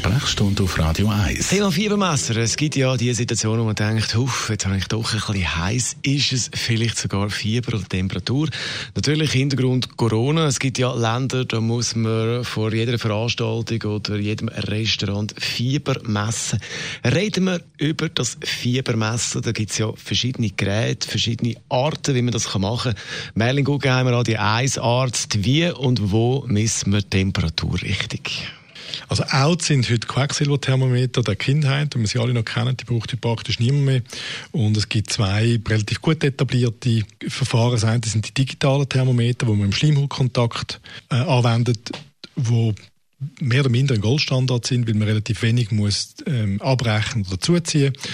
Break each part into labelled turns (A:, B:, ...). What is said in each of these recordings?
A: Sprechstunde auf Radio 1.
B: Thema Fiebermesser. Es gibt ja die Situation, wo man denkt, Huff, jetzt habe ich doch ein bisschen heiß. Ist es vielleicht sogar Fieber oder Temperatur? Natürlich Hintergrund Corona. Es gibt ja Länder, da muss man vor jeder Veranstaltung oder jedem Restaurant Fieber messen. Reden wir über das Fiebermessen. Da gibt es ja verschiedene Geräte, verschiedene Arten, wie man das machen kann. Merlin Guggenheimer, die 1 Arzt. Wie und wo misst man Temperatur richtig?
C: Also out sind heute Quecksilberthermometer der Kindheit, wie wir sie alle noch kennen, die braucht heute praktisch niemand mehr. Und es gibt zwei relativ gut etablierte Verfahren. Das sind die digitalen Thermometer, wo man im Schleimhautkontakt äh, anwendet, wo mehr oder minder ein Goldstandard sind, weil man relativ wenig muss ähm, abbrechen oder zuziehen muss.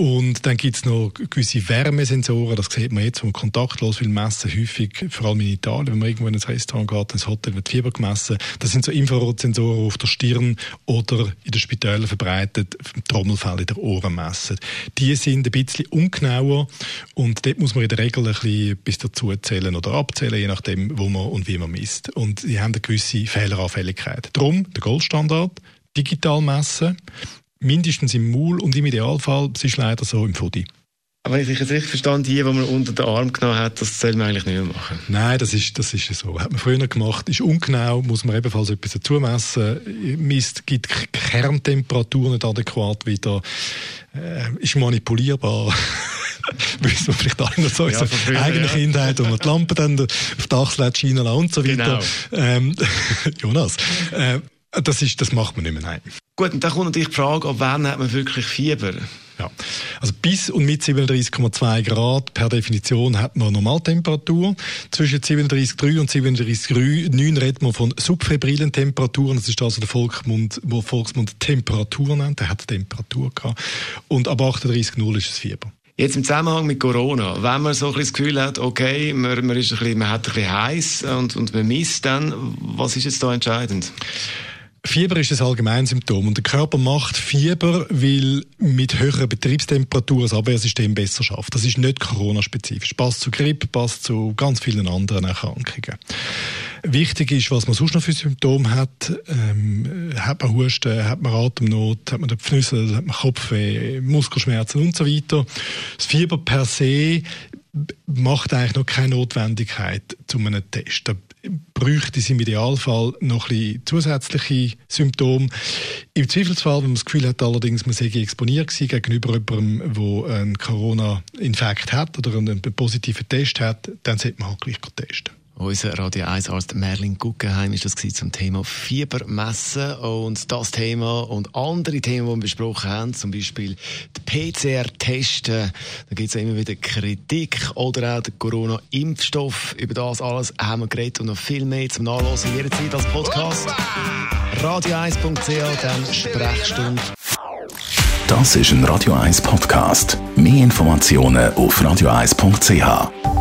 C: Und dann gibt es noch gewisse Wärmesensoren, das sieht man jetzt, wo man kontaktlos will messen, häufig, vor allem in Italien, wenn man irgendwo in ein Restaurant geht, ins Hotel wird Fieber gemessen. Das sind so Infrarotsensoren auf der Stirn oder in den Spitälern verbreitet, Trommelfälle in den Ohren messen. Die sind ein bisschen ungenauer und dort muss man in der Regel ein bisschen bis dazu zählen oder abzählen, je nachdem, wo man und wie man misst. Und sie haben eine gewisse Fehleranfälligkeit. Darum der Goldstandard, digital messen, mindestens im Maul und im Idealfall, es ist leider so im Fudi.
B: Aber wenn ich es richtig verstanden die, die man unter den Arm genommen hat, das soll man eigentlich nicht mehr machen.
C: Nein, das ist, das ist so. Hat man früher gemacht, ist ungenau, muss man ebenfalls etwas dazu messen. Misst, gibt Kerntemperatur nicht adäquat wieder, äh, ist manipulierbar. wissen wir vielleicht alle noch so ja, eigene ja. Kindheit, wo man die Lampe dann auf die Achsel hat scheinen und so weiter. Genau. Ähm, Jonas, äh, das, ist, das macht man nicht mehr, nein.
B: Gut, und dann kommt natürlich die Frage, ab wann hat man wirklich Fieber?
C: Ja, also bis und mit 37,2 Grad per Definition hat man Normaltemperatur. Zwischen 37,3 und 37,9 redet man von subfebrilen Temperaturen. Das ist also der Volksmund, wo Volksmund Temperatur nennt. Der hat Temperatur gehabt. Und ab 38,0 ist es Fieber.
B: Jetzt im Zusammenhang mit Corona, wenn man so ein bisschen das Gefühl hat, okay, man, man, ist ein bisschen, man hat ein bisschen heiß und, und man misst dann, was ist jetzt da entscheidend?
C: Fieber ist ein Allgemeinsymptom und der Körper macht Fieber, weil mit höherer Betriebstemperatur das Abwehrsystem besser schafft. Das ist nicht Corona-spezifisch. Passt zu Grippe, passt zu ganz vielen anderen Erkrankungen. Wichtig ist, was man sonst noch für Symptome hat. Ähm, hat man Husten, hat man Atemnot, hat man Pfnüssel, hat man Kopfweh, Muskelschmerzen und so weiter. Das Fieber per se macht eigentlich noch keine Notwendigkeit zu einem Test. Bräuchte es im Idealfall noch ein bisschen zusätzliche Symptome. Im Zweifelsfall, wenn man das Gefühl hat, allerdings, man sei exponiert gewesen gegenüber jemandem, der einen Corona-Infekt hat oder einen positiven Test hat, dann sollte man halt gleich testen.
B: Unser Radio 1 Arzt Merlin Guggenheim ist das zum Thema Fiebermessen und das Thema und andere Themen, die wir besprochen haben, zum Beispiel die PCR-Testen, da gibt es ja immer wieder Kritik oder auch der Corona-Impfstoff. Über das alles haben wir geredet und noch viel mehr zum Nachlesen jederzeit als Podcast. Radio1.ch, dann Sprechstunde.
A: Das ist ein Radio 1 Podcast. Mehr Informationen auf radio1.ch.